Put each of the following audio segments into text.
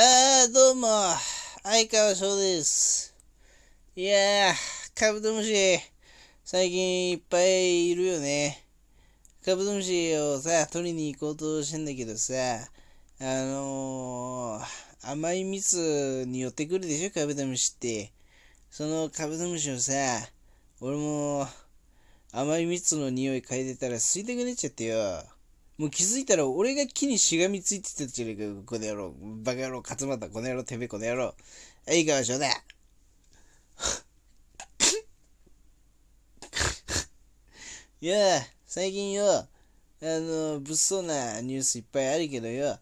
あー、どうも、相川翔です。いやー、カブトムシ、最近いっぱいいるよね。カブトムシをさ、取りに行こうとしてんだけどさ、あのー、甘い蜜に寄ってくるでしょ、カブトムシって。そのカブトムシをさ、俺も甘い蜜の匂い嗅いでたら吸いたくなっちゃってよ。もう気づいたら俺が木にしがみついてたじゃねえかよ、この野郎。バカ野郎、勝俣、この野郎、てめえ、この野郎。相川翔だ。いや、最近よ、あの、物騒なニュースいっぱいあるけどよ、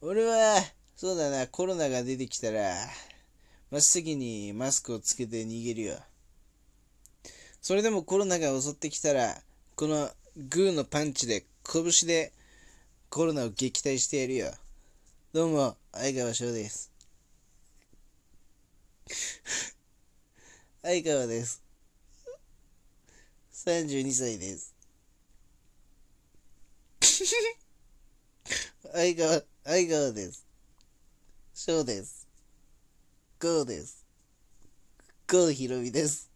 俺は、そうだな、コロナが出てきたら、真っ先にマスクをつけて逃げるよ。それでもコロナが襲ってきたら、このグーのパンチで、拳でコロナを撃退してやるよ。どうも、相川翔です。相川です。32歳です。相川、相川です。翔です。ゴーです。ゴーひろみです。